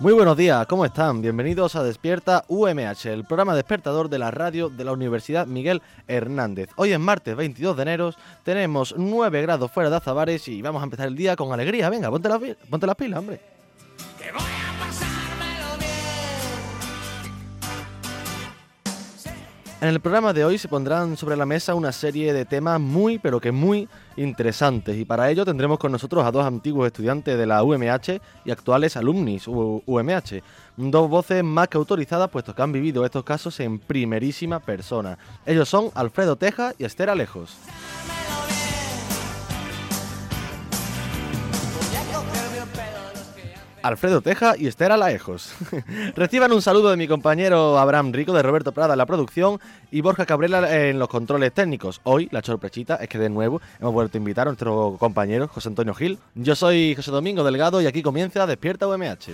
Muy buenos días, ¿cómo están? Bienvenidos a Despierta UMH, el programa despertador de la radio de la Universidad Miguel Hernández. Hoy es martes 22 de enero, tenemos 9 grados fuera de Azabares y vamos a empezar el día con alegría. Venga, ponte las, ponte las pilas, hombre. En el programa de hoy se pondrán sobre la mesa una serie de temas muy, pero que muy interesantes y para ello tendremos con nosotros a dos antiguos estudiantes de la UMH y actuales alumnis UMH. Dos voces más que autorizadas puesto que han vivido estos casos en primerísima persona. Ellos son Alfredo Teja y Esther Alejos. Alfredo Teja y Esther Alejos. Reciban un saludo de mi compañero Abraham Rico, de Roberto Prada en la producción y Borja Cabrera en los controles técnicos. Hoy la sorpresita es que de nuevo hemos vuelto a invitar a nuestro compañero José Antonio Gil. Yo soy José Domingo Delgado y aquí comienza Despierta UMH.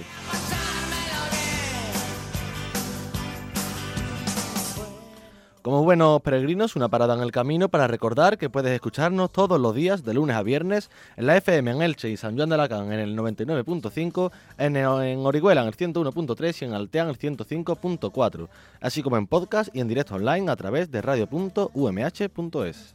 Como buenos peregrinos, una parada en el camino para recordar que puedes escucharnos todos los días de lunes a viernes en la FM en Elche y San Juan de Alacán en el 99.5, en, en Orihuela en el 101.3 y en Altea en el 105.4, así como en podcast y en directo online a través de radio.umh.es.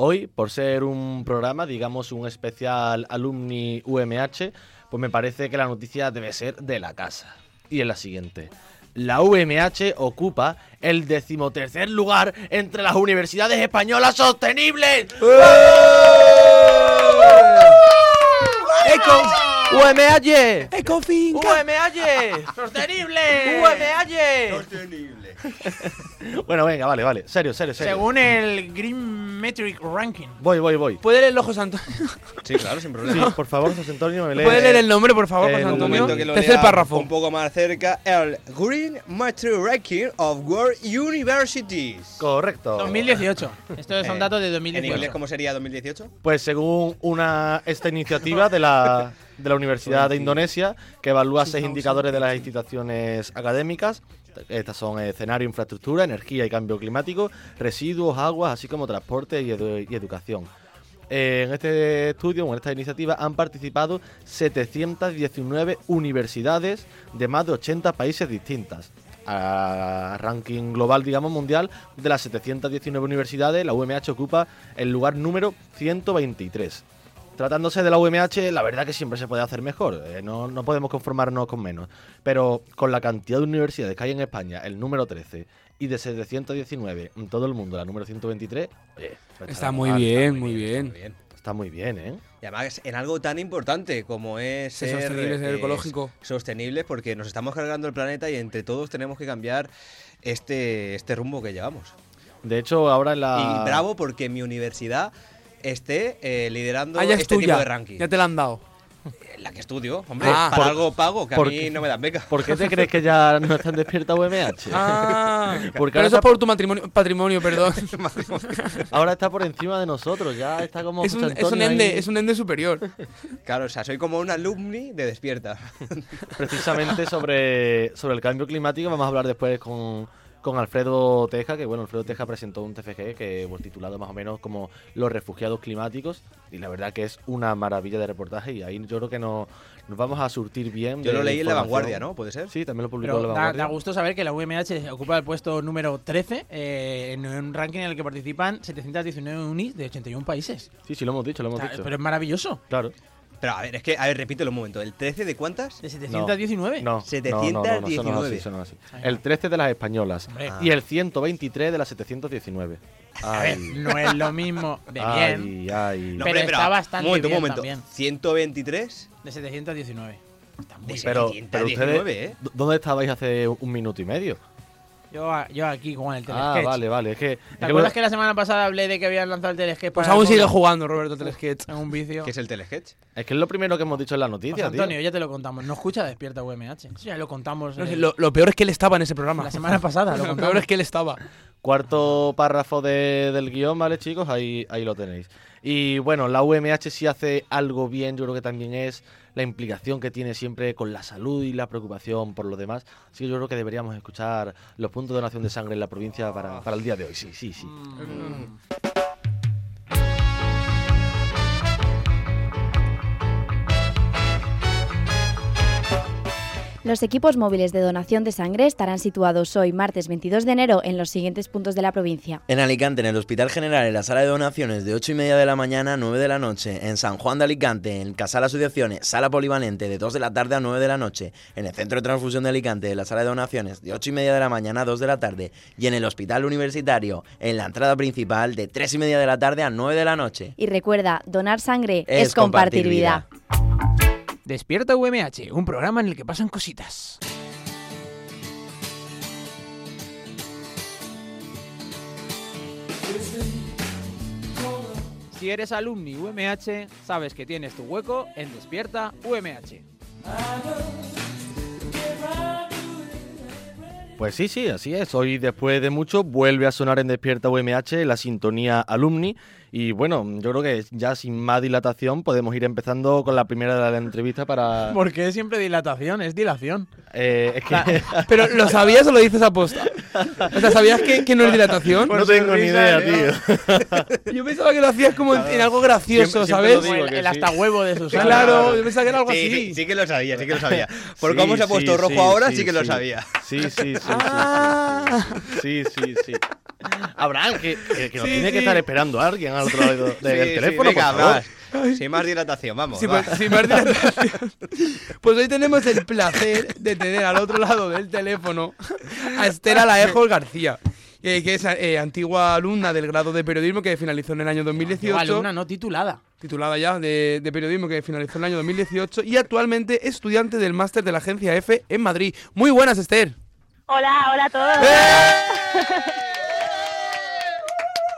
Hoy, por ser un programa, digamos un especial alumni UMH, pues me parece que la noticia debe ser de la casa. Y es la siguiente. La UMH ocupa el decimotercer lugar entre las universidades españolas sostenibles. ¡UMH! ¡Ecofin! ¡UMH! ¡Sostenible! ¡UMH! Sostenible. Bueno, venga, vale, vale. Serio, serio, serio. Según el Green Metric Ranking. Voy, voy, voy. ¿Puede leerlo, José Antonio? Sí, claro, sin Sí, problema. por favor, José Antonio, me lee. ¿Puede leer el nombre, por favor, José Antonio? Tercer párrafo. un poco más cerca. El Green Matter Ranking of World Universities. Correcto. 2018. Estos son Eh, datos de ¿En inglés 2018. cómo sería 2018? Pues según una esta iniciativa de la, de la Universidad de Indonesia, que evalúa seis indicadores de las instituciones académicas, estas son escenario, infraestructura, energía y cambio climático, residuos, aguas, así como transporte y, edu- y educación. Eh, en este estudio, en esta iniciativa, han participado 719 universidades de más de 80 países distintas. A ranking global, digamos, mundial, de las 719 universidades, la UMH ocupa el lugar número 123. Tratándose de la UMH, la verdad que siempre se puede hacer mejor, eh, no, no podemos conformarnos con menos. Pero con la cantidad de universidades que hay en España, el número 13, y de 719 en todo el mundo, la número 123, oye, no Está muy mal, bien, muy bien. Muy bien. Está muy bien, ¿eh? Y además en algo tan importante como es Ser ser, sostenible, ser eh, ecológico. Sostenible porque nos estamos cargando el planeta y entre todos tenemos que cambiar este, este rumbo que llevamos. De hecho, ahora en la... Y bravo porque mi universidad esté eh, liderando Ah, ya es este tipo tuya. de ranking. Ya te la han dado. Eh, La que estudio, hombre, Ah. para Por- algo pago, que a mí no me dan beca. ¿Por qué te crees que ya no están despierta UMH? Ah, Porque pero ahora eso está- es por tu matrimonio, patrimonio, perdón. Ahora está por encima de nosotros, ya está como es, un, es un ende, ahí. es un ende superior. Claro, o sea, soy como un alumni de Despierta. precisamente sobre, sobre el cambio climático. Vamos a hablar después con, con Alfredo Teja, que bueno, Alfredo Teja presentó un TFG que pues, titulado más o menos como Los refugiados climáticos. Y la verdad que es una maravilla de reportaje y ahí yo creo que nos, nos vamos a surtir bien. Yo lo leí en La. Vanguardia, ¿no? ¿Puede ser? Sí, también lo publicó Pero La Vanguardia. da gusto saber que la UMH ocupa el puesto número 13 eh, en un ranking en el que participan 719 unis de 81 países. Sí, sí, lo hemos dicho, lo O hemos sea, dicho. pero es maravilloso. Claro. Pero a ver, es que, a ver, repítelo un momento. ¿El 13 de cuántas? De 719. No, no, no, no, no, 719. así, así. El 13 de las españolas Hombre. y el 123 de las 719. A ver, no es lo mismo de bien ay, ay. No, Pero hombre, está bastante Un momento, bien un momento. también. 123 de 719. Está muy de bien. Pero, pero 719, ustedes, ¿eh? ¿dó- ¿dónde estabais hace un minuto y medio? Yo, yo aquí con el Ah, telesketch. vale, vale. Es que, es ¿Te que acuerdas que la semana pasada hablé de que habían lanzado el telesketch? Pues para aún el sigue jugando Roberto Telesketch. En un vicio. ¿Qué es el telesketch? es que es lo primero que hemos dicho en la Pues, noticia, tío. Antonio, ya te lo contamos. No escucha Despierta UMH. Eso ya lo contamos No eh, lo, lo peor es que él estaba en ese programa. la semana pasada. Lo Lo peor es que él estaba. Cuarto párrafo de- del guion, ¿vale, chicos? Ahí, ahí lo tenéis. Y bueno, la UMH si hace algo bien, yo creo que también es la implicación que tiene siempre con la salud y la preocupación por lo demás. Así que yo creo que deberíamos escuchar los puntos de donación de sangre en la provincia para, para el día de hoy. Sí, sí, sí. Mm. Los equipos móviles de donación de sangre estarán situados hoy, martes 22 de enero, en los siguientes puntos de la provincia. En Alicante, en el Hospital General, en la sala de donaciones de 8 y media de la mañana a 9 de la noche. En San Juan de Alicante, en Casal Asociaciones, sala polivalente de 2 de la tarde a 9 de la noche. En el Centro de Transfusión de Alicante, en la sala de donaciones de 8 y media de la mañana a 2 de la tarde. Y en el Hospital Universitario, en la entrada principal de 3 y media de la tarde a 9 de la noche. Y recuerda, donar sangre Es es, compartir compartir vida. Despierta UMH, un programa en el que pasan cositas. Si eres alumni UMH, sabes que tienes tu hueco en Despierta UMH. Pues sí, sí, así es. Hoy, después de mucho, vuelve a sonar en Despierta UMH la sintonía alumni. Y bueno, yo creo que ya sin más dilatación podemos ir empezando con la primera de la entrevista para... ¿Por qué siempre dilatación? Es dilación. Eh, es que Pero ¿lo sabías o lo dices a posta? O sea, ¿sabías que, que no es dilatación? no tengo ni idea, tío. Yo pensaba que lo hacías como en, en algo gracioso, Siempre- siempre lo ¿sabes? el, que el sí. hasta huevo de Susana. Claro, yo pensaba que era algo Sí, así. sí, sí que lo sabía, sí que lo sabía. Por Sí, cómo se ha sí, puesto rojo sí, ahora, sí, sí que lo sabía. Sí, sí, sí. sí, sí, Ah. Sí, sí, sí. Abraham, que, que, que nos Sí, tiene sí. que estar esperando alguien al otro lado de- Sí, del sí, teléfono, venga, por favor. más. Sin más dilatación, vamos. Va. pues, sin más dilatación. Pues hoy tenemos el placer de tener al otro lado del teléfono a Esther Alaejos García, eh, que es eh, antigua alumna del grado de periodismo que finalizó en el año 2018. alumna no titulada. titulada ya de, de periodismo que finalizó en el año 2018 y actualmente estudiante del máster de la agencia F en Madrid. Muy buenas, Esther. Hola, hola a todos.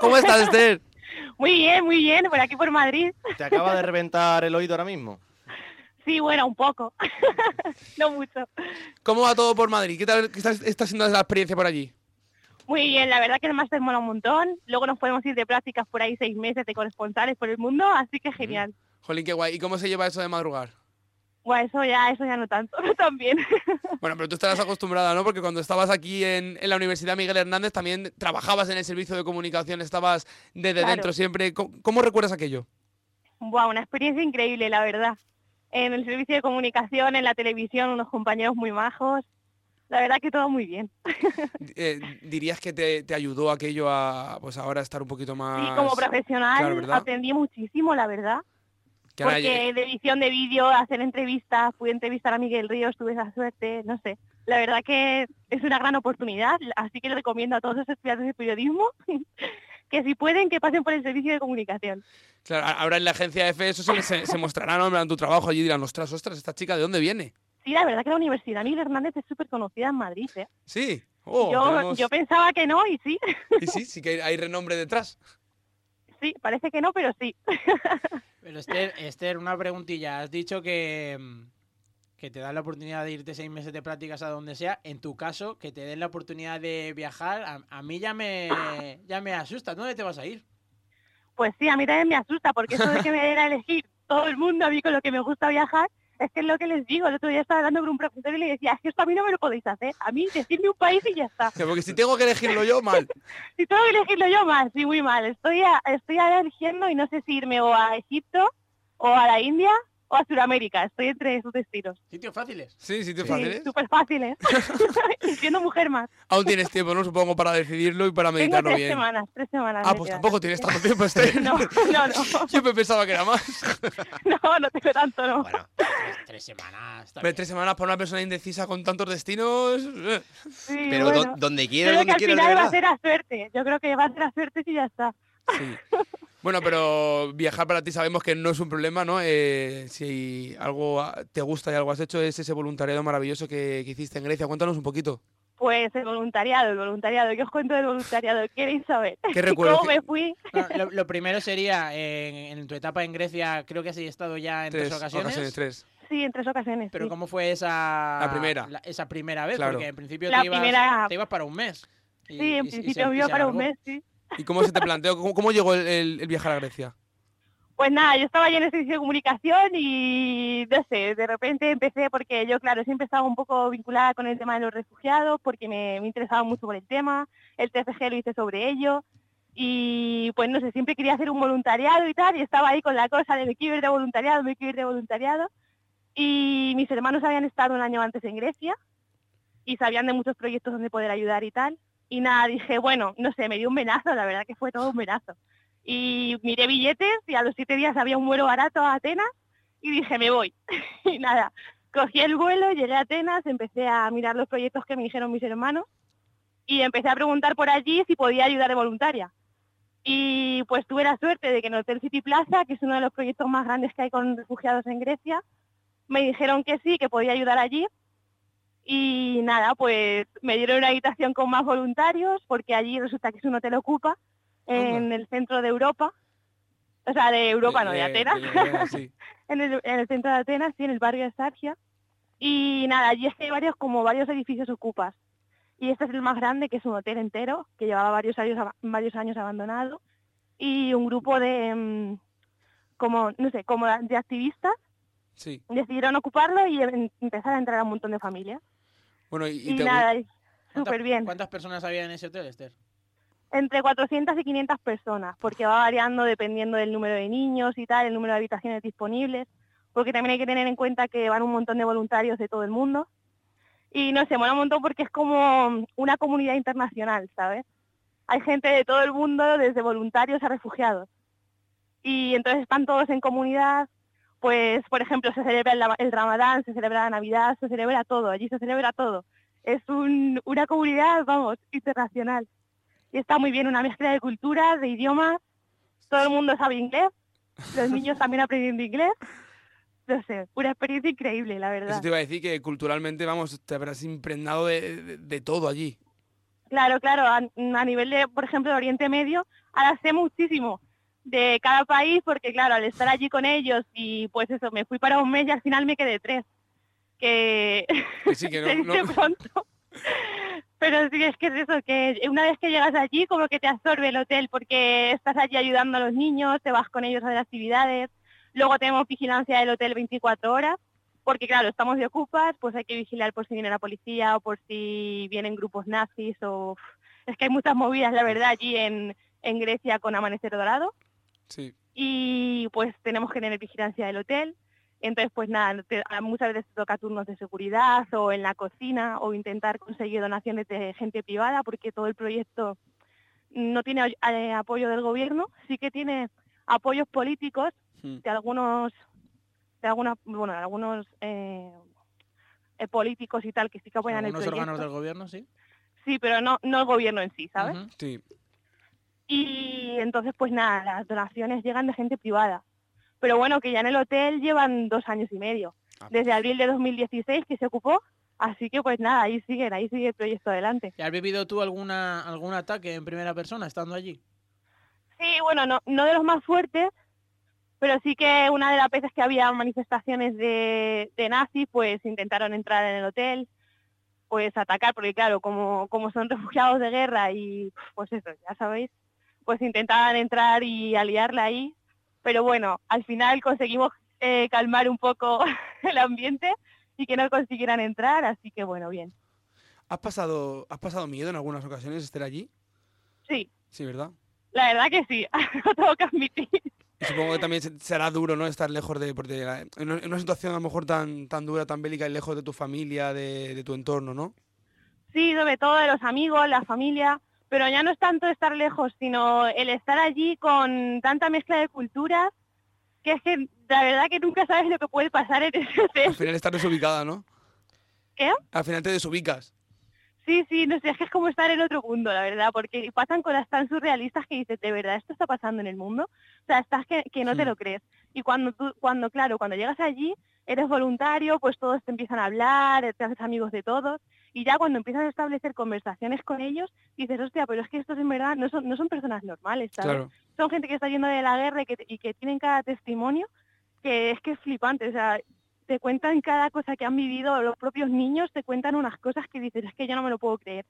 ¿Cómo estás, Esther? Muy bien, muy bien, por aquí por Madrid. ¿Te acaba de reventar el oído ahora mismo? Sí, bueno, un poco. no mucho. ¿Cómo va todo por Madrid? ¿Qué tal qué está, está siendo la experiencia por allí? Muy bien, la verdad que el máster mola un montón. Luego nos podemos ir de prácticas por ahí seis meses de corresponsales por el mundo, así que genial. Jolín, qué guay. ¿Y cómo se lleva eso de madrugar? Bueno, eso ya, eso ya no tanto, no tan bien. Bueno, pero tú estarás acostumbrada, ¿no? Porque cuando estabas aquí en, en la Universidad Miguel Hernández también trabajabas en el servicio de comunicación, estabas desde Claro. dentro siempre. ¿Cómo, cómo recuerdas aquello? Buah, una experiencia increíble, la verdad. En el servicio de comunicación, en la televisión, unos compañeros muy majos. La verdad que todo muy bien. Eh, ¿Dirías que te, te ayudó aquello a, pues ahora estar un poquito más... Sí, como profesional aprendí muchísimo, la verdad. Porque de edición de vídeo, hacer entrevistas, pude entrevistar a Miguel Ríos, tuve esa suerte, no sé. La verdad que es una gran oportunidad, así que le recomiendo a todos los estudiantes de periodismo que si pueden, que pasen por el servicio de comunicación. Claro, ahora en la agencia F eso se, se, se mostrará, ¿no? En plan, tu trabajo allí dirán, ostras, ostras, esta chica, ¿de dónde viene? Sí, la verdad que la Universidad Miguel Hernández es súper conocida en Madrid. ¿eh? Sí. Oh, yo, tenemos- yo pensaba que no y sí, Y sí, sí que hay renombre detrás. Sí, parece que no, pero sí. Pero Esther, Esther, una preguntilla. Has dicho que, mm, que te dan la oportunidad de irte seis meses de prácticas a donde sea. En tu caso, que te den la oportunidad de viajar, a, a mí ya me, ya me asusta. ¿Dónde te vas a ir? Pues sí, a mí también me asusta, porque eso de que me den a elegir todo el mundo a mí con lo que me gusta viajar, es que es lo que les digo. El otro día estaba hablando con un profesor y le decía, es que esto a mí no me lo podéis hacer. A mí, decirme un país y ya está. Que Porque si tengo que elegirlo yo, mal. Si tengo que elegirlo yo mal, sí, muy mal. Estoy, a- estoy ahora eligiendo y no sé si irme o a Egipto, o a la India, o a Sudamérica. Estoy entre esos destinos. Sitios fáciles. Sí, te Sí, fáciles. súper fáciles. Y siendo mujer más. Aún tienes tiempo, ¿no? Supongo, para decidirlo y para Tengo meditarlo tres bien. semanas, tres semanas. Ah, pues tampoco tienes tanto tiempo, Esther. No, no, no. Yo me pensaba que era más. No, no tengo tanto, no. Bueno, Tres, tres semanas. bien. tres semanas para una persona indecisa con tantos destinos. eh. Sí, pero bueno. do- donde Yo quieras, creo que donde al quieras, final va a ser a suerte. Yo creo que va a ser a suerte y ya está. Sí. Bueno, pero viajar para ti sabemos que no es un problema, ¿no? Eh, si algo te gusta y algo has hecho es ese voluntariado maravilloso que, que hiciste en Grecia. Cuéntanos un poquito. Pues el voluntariado, el voluntariado. ¿Qué os cuento del voluntariado? ¿Queréis saber? ¿Qué recuerdos ¿Cómo que- me fui? No, lo, lo primero sería, en tu etapa en Grecia, creo que has estado ya en tres, Tres ocasiones. ocasiones, tres. Sí, en tres ocasiones. Pero sí. ¿cómo fue esa... La primera. la- esa primera vez? Claro. Porque en principio La te, ibas, primera- te ibas para un mes. Y- Sí, en y- principio y iba para un mes, sí. ¿Y cómo se te planteó? ¿Cómo, llegó el viajar a Grecia? Pues nada, yo estaba ya en el servicio de comunicación y no sé, de repente empecé porque yo, claro, siempre estaba un poco vinculada con el tema de los refugiados porque me, me interesaba mucho por el tema, el TFG lo hice sobre ello y pues no sé, siempre quería hacer un voluntariado y tal y estaba ahí con la cosa de me quiero ir de voluntariado, me quiero ir de voluntariado y mis hermanos habían estado un año antes en Grecia y sabían de muchos proyectos donde poder ayudar y tal y nada, dije, bueno, no sé, me dio un venazo, la verdad que fue todo un venazo y miré billetes y a los siete días había un vuelo barato a Atenas y dije, me voy. y nada, cogí el vuelo, llegué a Atenas, empecé a mirar los proyectos que me dijeron mis hermanos y empecé a preguntar por allí si podía ayudar de voluntaria. Y pues tuve la suerte de que en el Hotel City Plaza, que es uno de los proyectos más grandes que hay con refugiados en Grecia, me dijeron que sí, que podía ayudar allí. Y nada, pues me dieron una habitación con más voluntarios, porque allí resulta que es un hotel ocupa en el centro de Europa. O sea, de Europa, no, de Atenas. de- sí. en, el, en el centro de Atenas, sí, en el barrio de Sargia. Y nada, allí es que hay varios, como varios edificios ocupas. Y este es el más grande, que es un hotel entero, que llevaba varios años, varios años abandonado. Y un grupo de, mm, como, no sé, como de activistas Sí. decidieron ocuparlo y em- empezar a entrar a un montón de familias. Bueno, y, Y, y te- nada, y ¿Cuántas- súper bien. ¿Cuántas personas había en ese hotel, Esther? Entre 400 y 500 personas, porque va variando dependiendo del número de niños y tal, el número de habitaciones disponibles, porque también hay que tener en cuenta que van un montón de voluntarios de todo el mundo. Y no sé, mola un montón porque es como una comunidad internacional, ¿sabes? Hay gente de todo el mundo, desde voluntarios a refugiados. Y entonces están todos en comunidad, pues, por ejemplo, se celebra el, el Ramadán, se celebra la Navidad, se celebra todo, allí se celebra todo. Es un- una comunidad, vamos, internacional y está muy bien, una mezcla de culturas, de idiomas, todo el mundo sabe inglés, los niños también aprendiendo inglés, no sé, una experiencia increíble, la verdad. eso te iba a decir que culturalmente, vamos, te habrás impregnado de, de- de todo allí. Claro, claro, a, a nivel de, por ejemplo, de Oriente Medio, ahora sé muchísimo de cada país, porque claro, al estar allí con ellos y pues eso, me fui para un mes y al final me quedé tres, que Que sí, que no- se dice no- pronto. Pero sí, es que es eso, que una vez que llegas allí como que te absorbe el hotel porque estás allí ayudando a los niños, te vas con ellos a hacer actividades, luego tenemos vigilancia del hotel 24 horas, porque claro, estamos de ocupas, pues hay que vigilar por si viene la policía o por si vienen grupos nazis o... Es que hay muchas movidas, la verdad, allí en, en Grecia con Amanecer Dorado Sí. y pues tenemos que tener vigilancia del hotel. Entonces, pues nada, te- muchas veces te toca turnos de seguridad o en la cocina o intentar conseguir donaciones de gente privada porque todo el proyecto no tiene ay- eh, apoyo del gobierno, sí que tiene apoyos políticos Mm. de algunos, de algunas, bueno, de algunos eh, eh, políticos y tal que sí que apoyan el proyecto. órganos del gobierno, sí. Sí, pero no, no el gobierno en sí, ¿sabes? Sí. Y entonces, pues nada, las donaciones llegan de gente privada. Pero bueno, que ya en el hotel llevan dos años y medio. Ah, Desde abril de 2016 que se ocupó. Así que pues nada, ahí siguen, ahí sigue el proyecto adelante. ¿Y ¿Has vivido tú alguna algún ataque en primera persona estando allí? Sí, bueno, no, no de los más fuertes, pero sí que una de las veces que había manifestaciones de, de nazis, pues intentaron entrar en el hotel, pues atacar, porque claro, como, como son refugiados de guerra y pues eso, ya sabéis, pues intentaban entrar y aliarla ahí, pero bueno, al final conseguimos eh, calmar un poco el ambiente y que no consiguieran entrar, así que bueno, bien. ¿Has pasado, ¿Has pasado miedo en algunas ocasiones estar allí? Sí, Sí, ¿verdad? la verdad que sí, lo tengo que admitir. Y supongo que también se- será duro, ¿no? Estar lejos de... Porque en una en una situación a lo mejor tan, tan dura, tan bélica y lejos de tu familia, de, de tu entorno, ¿no? Sí, sobre todo de los amigos, la familia, pero ya no es tanto estar lejos, sino el estar allí con tanta mezcla de culturas, que es que la verdad que nunca sabes lo que puede pasar en ese Al hotel. final estás desubicada, ¿no? ¿Qué? Al final te desubicas. Sí, sí, no sé, es que es como estar en otro mundo, la verdad, porque pasan cosas tan surrealistas que dices, ¿de verdad esto está pasando en el mundo? O sea, estás que, que no te Hmm. lo crees. Y cuando tú, cuando, claro, cuando llegas allí, eres voluntario, pues todos te empiezan a hablar, te haces amigos de todos, Y ya cuando empiezas a establecer conversaciones con ellos, dices, hostia, pero es que estos en verdad no son, no son personas normales, ¿sabes? Claro. Son gente que está yendo de la guerra y que, y que tienen cada testimonio que es que es flipante, o sea, te cuentan cada cosa que han vivido, los propios niños te cuentan unas cosas que dices, es que yo no me lo puedo creer.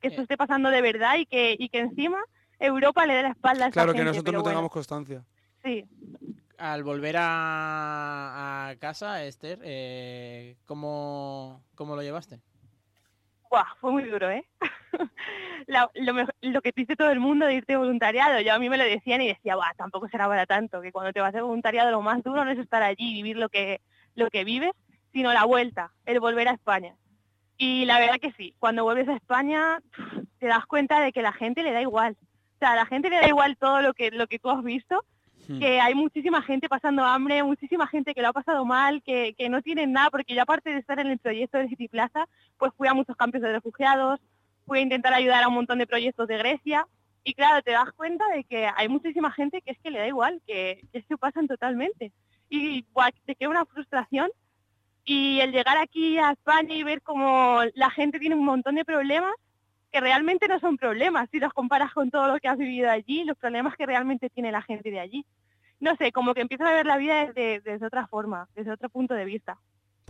Que esto Eh. esté pasando de verdad y que, y que encima Europa le dé la espalda a Claro, que gente, nosotros no bueno, tengamos constancia. Sí, Al volver a, a casa, Esther, eh, ¿cómo, ¿cómo lo llevaste? Buah, fue muy duro, ¿eh? Lo, que te dice todo el mundo de irte voluntariado, yo a mí me lo decían y decía, Buah, tampoco será para tanto, que cuando te vas de voluntariado lo más duro no es estar allí y vivir lo que, lo que vives, sino la vuelta, el volver a España. Y la verdad que sí, cuando vuelves a España te das cuenta de que la gente le da igual. O sea, a la gente le da igual todo lo que, lo que tú has visto, Hmm. que hay muchísima gente pasando hambre, muchísima gente que lo ha pasado mal, que, que no tienen nada, porque yo aparte de estar en el proyecto de City Plaza, pues fui a muchos campos de refugiados, fui a intentar ayudar a un montón de proyectos de Grecia, y claro, te das cuenta de que hay muchísima gente que es que le da igual, que, que se pasan totalmente. Y buah, te queda una frustración, y el llegar aquí a España y ver como la gente tiene un montón de problemas, que realmente no son problemas si los comparas con todo lo que has vivido allí, los problemas que realmente tiene la gente de allí. No sé, como que empiezas a ver la vida desde, desde otra forma, desde otro punto de vista.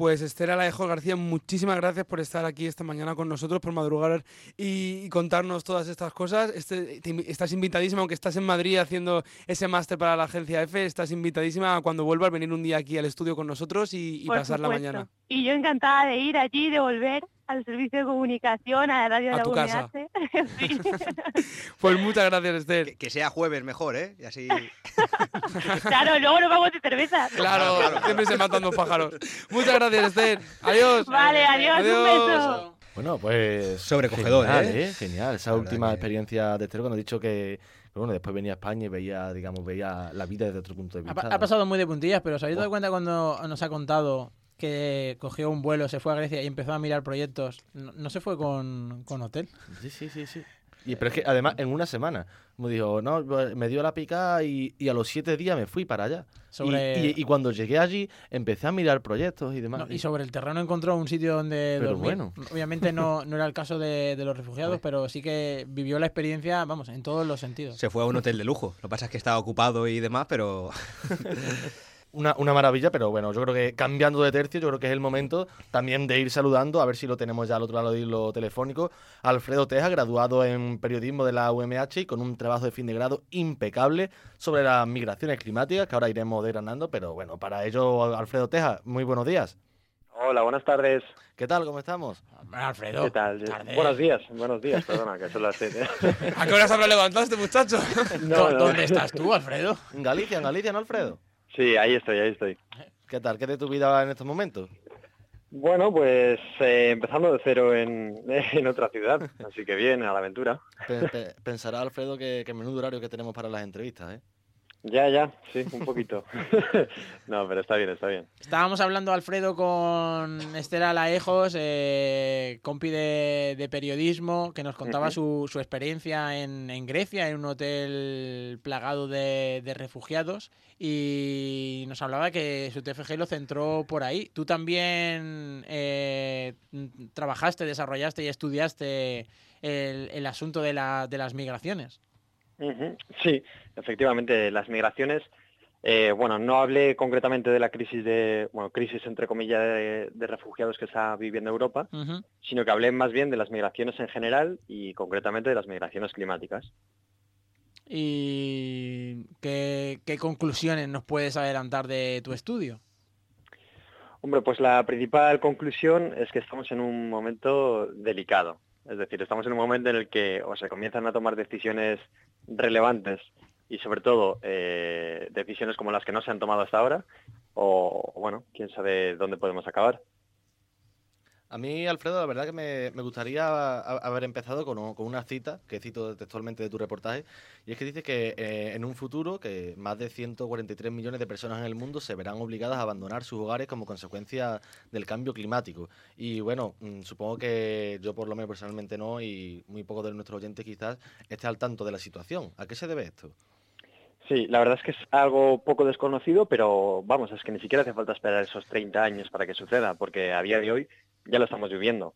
Pues Esther Alejo García, muchísimas gracias por estar aquí esta mañana con nosotros, por madrugar y, y contarnos todas estas cosas. Este, te estás invitadísima, aunque estás en Madrid haciendo ese máster para la agencia F, estás invitadísima a cuando vuelvas a venir un día aquí al estudio con nosotros y, pasar la mañana. Y yo encantada de ir allí, de volver al servicio de comunicación, a la radio A de la casa. Sí. Pues muchas gracias, Esther. Que, que sea jueves mejor, ¿eh? Y así... claro, luego nos vamos de cerveza. Claro, siempre se matan dos pájaros. Muchas gracias, Esther. Adiós. Vale, adiós, un beso. Bueno, pues. Sobrecogedor, genial, ¿eh? Genial. Esa última que- experiencia de Esther cuando ha dicho que. Bueno, después venía a España y veía, digamos, veía la vida desde otro punto de Ha, vista. pa- ha pasado muy de puntillas, pero ¿os habéis dado cuenta cuando nos ha contado que cogió un vuelo, se fue a Grecia y empezó a mirar proyectos? No, no se fue con, con hotel. Sí, sí, sí, sí. Y, pero es que además en una semana, como dijo, no, me dio la pica y, y a los siete días me fui para allá. Y- Sobre- Y, y cuando llegué allí empecé a mirar proyectos y demás. No, y sobre el terreno encontró un sitio donde Pero dormir. bueno. Obviamente no, no era el caso de, de los refugiados, pero sí que vivió la experiencia, vamos, en todos los sentidos. Se fue a un hotel de lujo. Lo que pasa es que estaba ocupado y demás, pero... Una, una maravilla, pero bueno, yo creo que cambiando de tercio, yo creo que es el momento también de ir saludando, a ver si lo tenemos ya al otro lado del hilo telefónico. Alfredo Teja, graduado en periodismo de la UMH y con un trabajo de fin de grado impecable sobre las migraciones climáticas, que ahora iremos desgranando, pero bueno, para ello, Alfredo Teja, muy buenos días. Hola, buenas tardes. ¿Qué tal? ¿Cómo estamos? Alfredo. ¿Qué tal? tardes. Buenos días, buenos días, perdona, que son las siete. ¿A qué horas habrá levantado este muchacho? No, ¿Dó- no. ¿Dónde estás tú, Alfredo? En Galicia, en Galicia, ¿no, Alfredo? Sí, ahí estoy, ahí estoy. ¿Qué tal? ¿Qué de tu vida en estos momentos? Bueno, pues eh, empezando de cero en, en otra ciudad, así que bien, a la aventura. Pe- pe- pensará Alfredo que, que menudo horario que tenemos para las entrevistas, ¿eh? Ya, ya, sí, un poquito. no, pero está bien, está bien. Estábamos hablando, Alfredo, con Esther Alaejos, eh, compi de, de periodismo, que nos contaba su, su experiencia en, en Grecia, en un hotel plagado de, de refugiados, y nos hablaba que su TFG lo centró por ahí. Tú también eh, trabajaste, desarrollaste y estudiaste el, el asunto de, la, de las migraciones. Sí, efectivamente, las migraciones, eh, bueno, no hablé concretamente de la crisis de, bueno, crisis entre comillas de, de refugiados que está viviendo Europa, sino que hablé más bien de las migraciones en general y concretamente de las migraciones climáticas. ¿Y qué, qué conclusiones nos puedes adelantar de tu estudio? Hombre, pues la principal conclusión es que estamos en un momento delicado. Es decir, estamos en un momento en el que o se comienzan a tomar decisiones relevantes y sobre todo eh, decisiones como las que no se han tomado hasta ahora, o bueno, quién sabe dónde podemos acabar. A mí, Alfredo, la verdad que me, gustaría haber empezado con, con una cita, que cito textualmente de tu reportaje, y es que dice que eh, en un futuro que más de 143 millones de personas en el mundo se verán obligadas a abandonar sus hogares como consecuencia del cambio climático. Y bueno, mm, supongo que yo por lo menos personalmente no, y muy pocos de nuestros oyentes quizás esté al tanto de la situación. ¿A qué se debe esto? Sí, la verdad es que es algo poco desconocido, pero vamos, es que ni siquiera hace falta esperar esos 30 años para que suceda, porque a día de hoy ya lo estamos viviendo.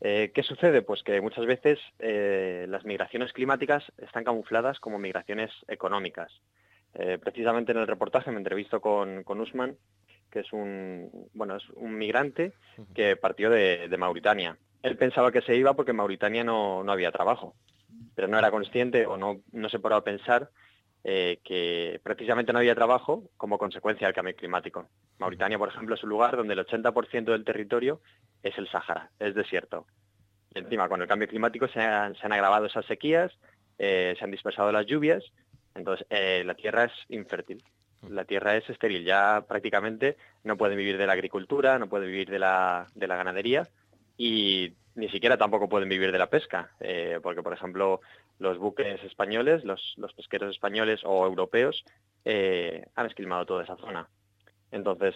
Eh, ¿Qué sucede? Pues que muchas veces eh, las migraciones climáticas están camufladas como migraciones económicas. Eh, precisamente en el reportaje me entrevisto con, con Usman, que es un, bueno, es un migrante que partió de, de Mauritania. Él pensaba que se iba porque en Mauritania no, no había trabajo, pero no era consciente o no, no se paró a pensar eh, que precisamente no había trabajo como consecuencia del cambio climático. Mauritania, por ejemplo, es un lugar donde el 80% del territorio es el Sáhara, es desierto. Y encima, con el cambio climático se han, agravado esas sequías, eh, se han dispersado las lluvias, entonces eh, la tierra es infértil. La tierra es estéril, ya prácticamente no puede vivir de la agricultura, no puede vivir de la ganadería y ni siquiera tampoco pueden vivir de la pesca, eh, porque por ejemplo los buques españoles, los, los pesqueros españoles o europeos eh, han esquilmado toda esa zona. Entonces,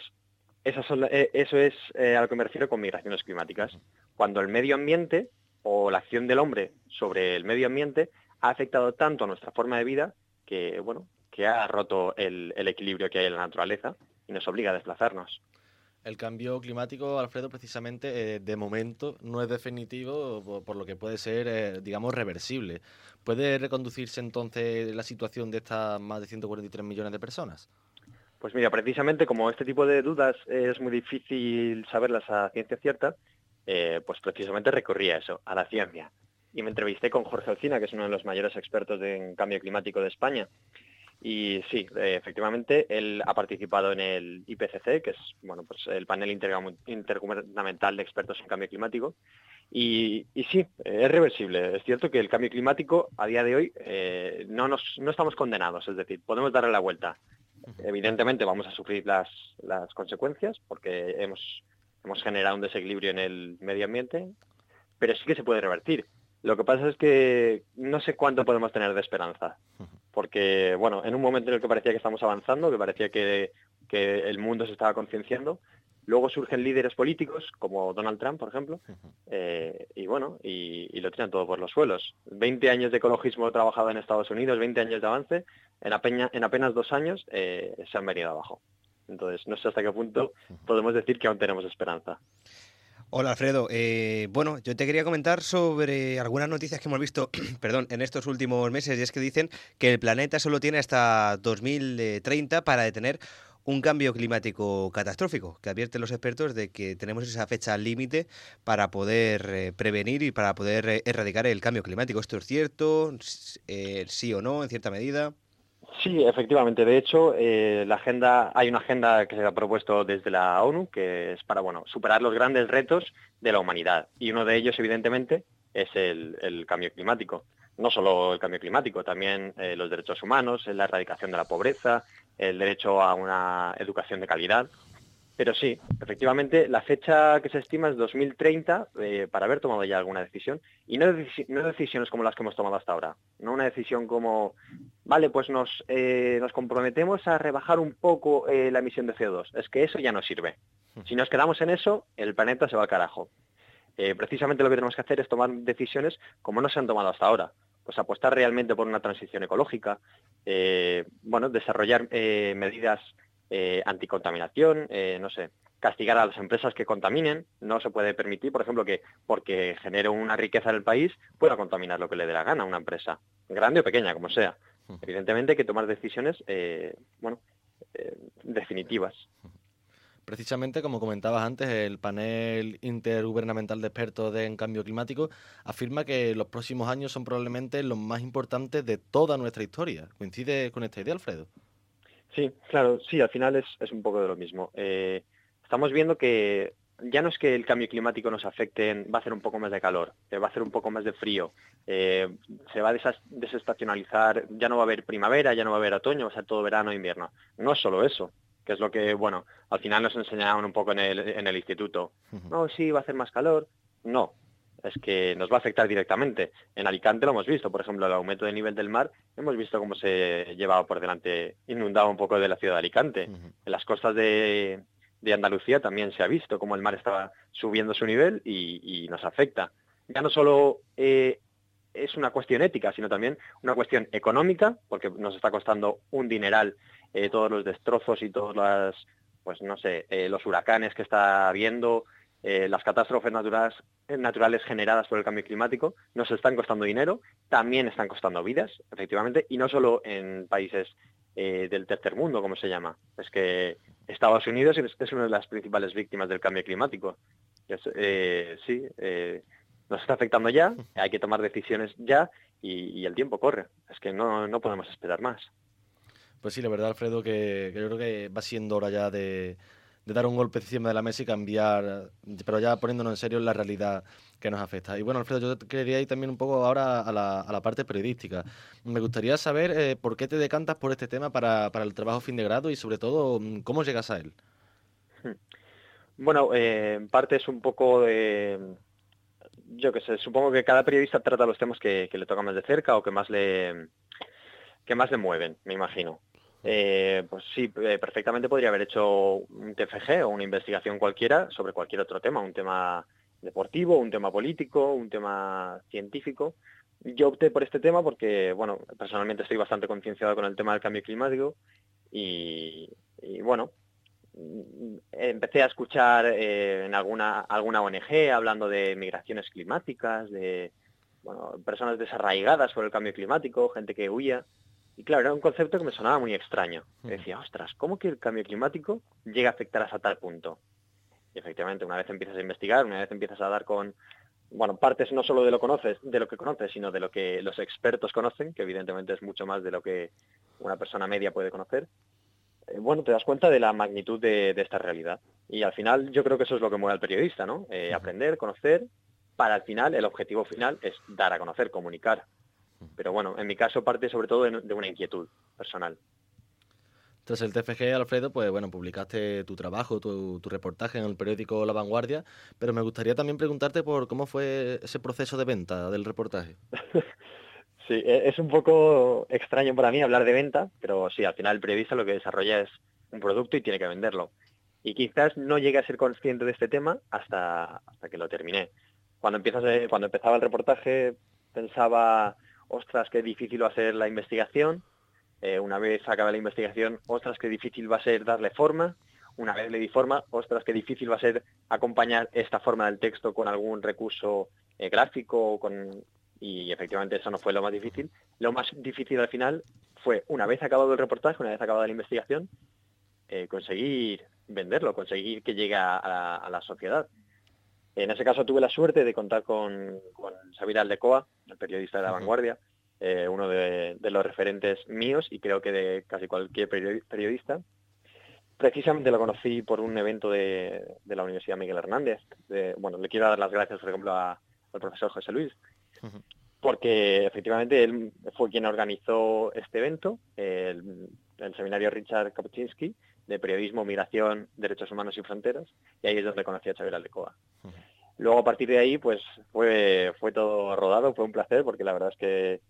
esas eh, eso es a lo que me refiero con migraciones climáticas. Cuando el medio ambiente o la acción del hombre sobre el medio ambiente ha afectado tanto a nuestra forma de vida que, bueno, que ha roto el equilibrio que hay en la naturaleza y nos obliga a desplazarnos. El cambio climático, Alfredo, precisamente, eh, de momento no es definitivo, por, lo que puede ser, eh, digamos, reversible. ¿Puede reconducirse entonces la situación de estas más de 143 millones de personas? Pues mira, precisamente como este tipo de dudas es muy difícil saberlas a ciencia cierta, eh, pues precisamente recurrí a eso, a la ciencia. Y me entrevisté con Jorge Alcina, que es uno de los mayores expertos en cambio climático de España. Y sí, eh, efectivamente, él ha participado en el IPCC, que es bueno, pues el panel intergubernamental de expertos en cambio climático. Y, y sí, es reversible. Es cierto que el cambio climático a día de hoy eh, no, nos, no estamos condenados, es decir, podemos darle la vuelta. Evidentemente vamos a sufrir las, las consecuencias porque hemos, hemos generado un desequilibrio en el medio ambiente, pero sí que se puede revertir. Lo que pasa es que no sé cuánto podemos tener de esperanza, porque bueno, en un momento en el que parecía que estamos avanzando, que parecía que, que el mundo se estaba concienciando, luego surgen líderes políticos como Donald Trump, por ejemplo, eh, y bueno, y, y lo tiran todo por los suelos. 20 años de ecologismo trabajado en Estados Unidos, 20 años de avance, en, apeña- en apenas dos años eh, se han venido abajo. Entonces, no sé hasta qué punto podemos decir que aún tenemos esperanza. Hola Alfredo, Eh, bueno, yo te quería comentar sobre algunas noticias que hemos visto, perdón, en estos últimos meses y es que dicen que el planeta solo tiene hasta 2030 para detener un cambio climático catastrófico, que advierten los expertos de que tenemos esa fecha límite para poder eh, prevenir y para poder eh, erradicar el cambio climático. ¿Esto es cierto? Eh, ¿Sí o no, en cierta medida? Sí, efectivamente. De hecho, eh, la agenda, hay una agenda que se ha propuesto desde la ONU que es para bueno, superar los grandes retos de la humanidad. Y uno de ellos, evidentemente, es el, cambio climático. No solo el cambio climático, también eh, los derechos humanos, la erradicación de la pobreza, el derecho a una educación de calidad. Pero sí, efectivamente, la fecha que se estima es 2030 eh, para haber tomado ya alguna decisión. Y no, deci- no decisiones como las que hemos tomado hasta ahora. No una decisión como, vale, pues nos, eh, nos comprometemos a rebajar un poco eh, la emisión de CO2. Es que eso ya no sirve. Si nos quedamos en eso, el planeta se va al carajo. Precisamente lo que tenemos que hacer es tomar decisiones como no se han tomado hasta ahora. Pues apostar realmente por una transición ecológica, bueno, desarrollar medidas eh, anticontaminación, eh, no sé, castigar a las empresas que contaminen. No se puede permitir, por ejemplo, que porque genere una riqueza en el país pueda contaminar lo que le dé la gana a una empresa, grande o pequeña, como sea. Evidentemente hay que tomar decisiones, eh, bueno, definitivas. Precisamente, como comentabas antes, el panel intergubernamental de expertos de- en cambio climático afirma que los próximos años son probablemente los más importantes de toda nuestra historia. ¿Coincide con esta idea, Alfredo? Sí, claro, sí, al final es, es un poco de lo mismo. Eh, estamos viendo que ya no es que el cambio climático nos afecte, en- va a hacer un poco más de calor, eh, va a hacer un poco más de frío, eh, se va a desas- desestacionalizar, ya no va a haber primavera, ya no va a haber otoño, va a ser todo verano e invierno. No es solo eso, que es lo que, bueno, al final nos enseñaban un poco en el, en el instituto. No, sí, va a hacer más calor. No, es que nos va a afectar directamente. En Alicante lo hemos visto, por ejemplo, el aumento del nivel del mar, hemos visto cómo se llevaba por delante, inundaba un poco de la ciudad de Alicante. En las costas de, de Andalucía también se ha visto cómo el mar estaba subiendo su nivel y, y nos afecta. Ya no solo eh, es una cuestión ética, sino también una cuestión económica, porque nos está costando un dineral eh, todos los destrozos y todos las, pues no sé, eh, los huracanes que está habiendo, eh, las catástrofes naturales, generadas por el cambio climático nos están costando dinero, también están costando vidas, efectivamente, y no solo en países eh, del tercer mundo, como se llama. Es que Estados Unidos es, una de las principales víctimas del cambio climático. Es, eh, sí, nos está afectando ya, hay que tomar decisiones ya y, y el tiempo corre. Es que no, no podemos esperar más. Pues sí, la verdad, Alfredo, que, que yo creo que va siendo hora ya de, de dar un golpe encima de la mesa y cambiar, pero ya poniéndonos en serio la realidad que nos afecta. Y bueno, Alfredo, yo quería ir también un poco ahora a la, a la parte periodística. Me gustaría saber eh, por qué te decantas por este tema para, para el trabajo fin de grado y sobre todo cómo llegas a él. Bueno, eh, en parte es un poco de, yo qué sé, supongo que cada periodista trata los temas que, le tocan más de cerca o que más le, que más le mueven, me imagino. Eh, pues sí, eh, perfectamente podría haber hecho un TFG o una investigación cualquiera sobre cualquier otro tema, un tema deportivo, un tema político, un tema científico. Yo opté por este tema porque, bueno, personalmente estoy bastante concienciado con el tema del cambio climático y, bueno, empecé a escuchar eh, en alguna, alguna ONG hablando de migraciones climáticas, de personas desarraigadas por el cambio climático, gente que huía. Y claro, era un concepto que me sonaba muy extraño. Decía, ostras, ¿cómo que el cambio climático llega a afectar hasta tal punto? Y efectivamente, una vez empiezas a investigar, una vez empiezas a dar con, bueno, partes no solo de lo conoces, de lo que conoces, sino de lo que los expertos conocen, que evidentemente es mucho más de lo que una persona media puede conocer. eh, bueno, te das cuenta de la magnitud de, de esta realidad. Y al final yo creo que eso es lo que mueve al periodista, ¿no? Eh, aprender, conocer, para al final, el objetivo final es dar a conocer, comunicar. Pero bueno, en mi caso parte sobre todo de, de una inquietud personal. Tras el TFG, Alfredo, pues bueno, publicaste tu trabajo, tu, tu reportaje en el periódico La Vanguardia, pero me gustaría también preguntarte por cómo fue ese proceso de venta del reportaje. Sí, e- es un poco extraño para mí hablar de venta, pero sí, al final el periodista lo que desarrolla es un producto y tiene que venderlo. Y quizás no llegue a ser consciente de este tema hasta, hasta que lo terminé. Cuando, empiezas, eh, cuando empezaba el reportaje pensaba, ostras, qué difícil va a ser la investigación. Eh, una vez acabé la investigación, ostras, qué difícil va a ser darle forma. Una vez le di forma, ostras, qué difícil va a ser acompañar esta forma del texto con algún recurso eh, gráfico, y efectivamente eso no fue lo más difícil. Lo más difícil al final fue, una vez acabado el reportaje, una vez acabada la investigación, eh, conseguir venderlo, conseguir que llegue a la sociedad. En ese caso tuve la suerte de contar con, con Xavier Aldecoa, el periodista de la vanguardia, eh, uno de, de los referentes míos y creo que de casi cualquier periodi- periodista. Precisamente lo conocí por un evento de, de la Universidad Miguel Hernández. De- bueno, le quiero dar las gracias, por ejemplo, a- al profesor José Luis, porque efectivamente él fue quien organizó este evento, el, el seminario Richard Kapuscinski de Periodismo, Migración, Derechos Humanos y Fronteras, y ahí es donde conocí a Xavier Aldecoa. Luego a partir de ahí pues fue, fue todo rodado, fue un placer porque la verdad es que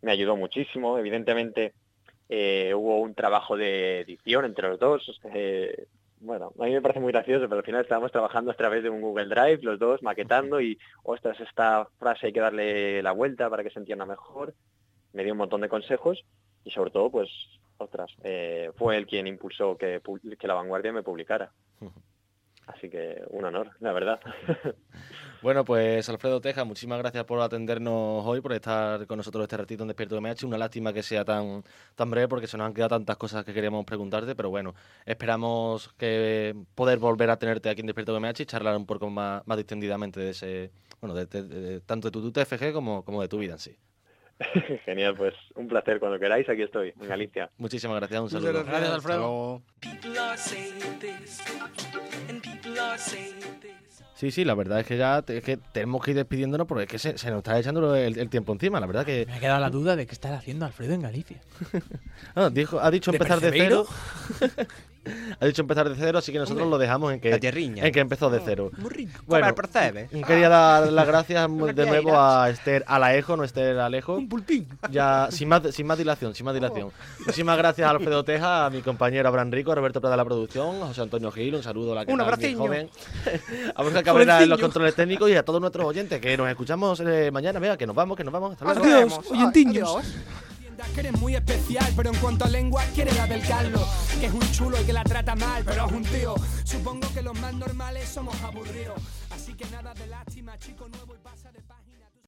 me ayudó muchísimo. Evidentemente eh, hubo un trabajo de edición entre los dos. eh, bueno, a mí me parece muy gracioso, pero al final estábamos trabajando a través de un Google Drive, los dos maquetando y, ostras, esta frase hay que darle la vuelta para que se entienda mejor. Me dio un montón de consejos y sobre todo, pues, ostras, eh, fue él quien impulsó que, que La Vanguardia me publicara. Así que un honor, la verdad. Bueno, pues Alfredo Teja, muchísimas gracias por atendernos hoy, por estar con nosotros este ratito en Despierto MH. Una lástima que sea tan, tan breve porque se nos han quedado tantas cosas que queríamos preguntarte, pero bueno, esperamos que poder volver a tenerte aquí en Despierto MH y charlar un poco más, más distendidamente de ese, bueno, de, de- de- tanto de tu TFG como, como de tu vida en sí. Genial, pues un placer. Cuando queráis, aquí estoy, en Galicia. Muchísimas gracias, un saludo. gracias, Alfredo. Sí, sí, la verdad es que ya te- es que tenemos que ir despidiéndonos porque es que se, se nos está echando el, el tiempo encima. La verdad que Me ha quedado la duda de qué está haciendo Alfredo en Galicia. Ah, dijo, ha dicho ¿De empezar de cero. Ha dicho empezar de cero, así que nosotros lo dejamos en que, en que empezó de cero. Muy rico. Bueno. Quería dar las gracias de nuevo a Esther Alaejo, no Esther Alejo. Un pulpín. Ya, sin más, sin más dilación, sin más dilación. Muchísimas gracias a Alfredo Teja, a mi compañero Abraham Rico, a Roberto Prada de la producción, a José Antonio Gil, un saludo a la que Un joven, a Borja Cabrera en los controles técnicos y a todos nuestros oyentes que nos escuchamos eh, mañana. Venga, que nos vamos, que nos vamos. Hasta luego. Adiós, oyentiños. Que eres muy especial, pero en cuanto a lengua quiere la del Carlos, que es un chulo y que la trata mal, pero es un tío. Supongo que los más normales somos aburridos. Así que nada de lástima, chico nuevo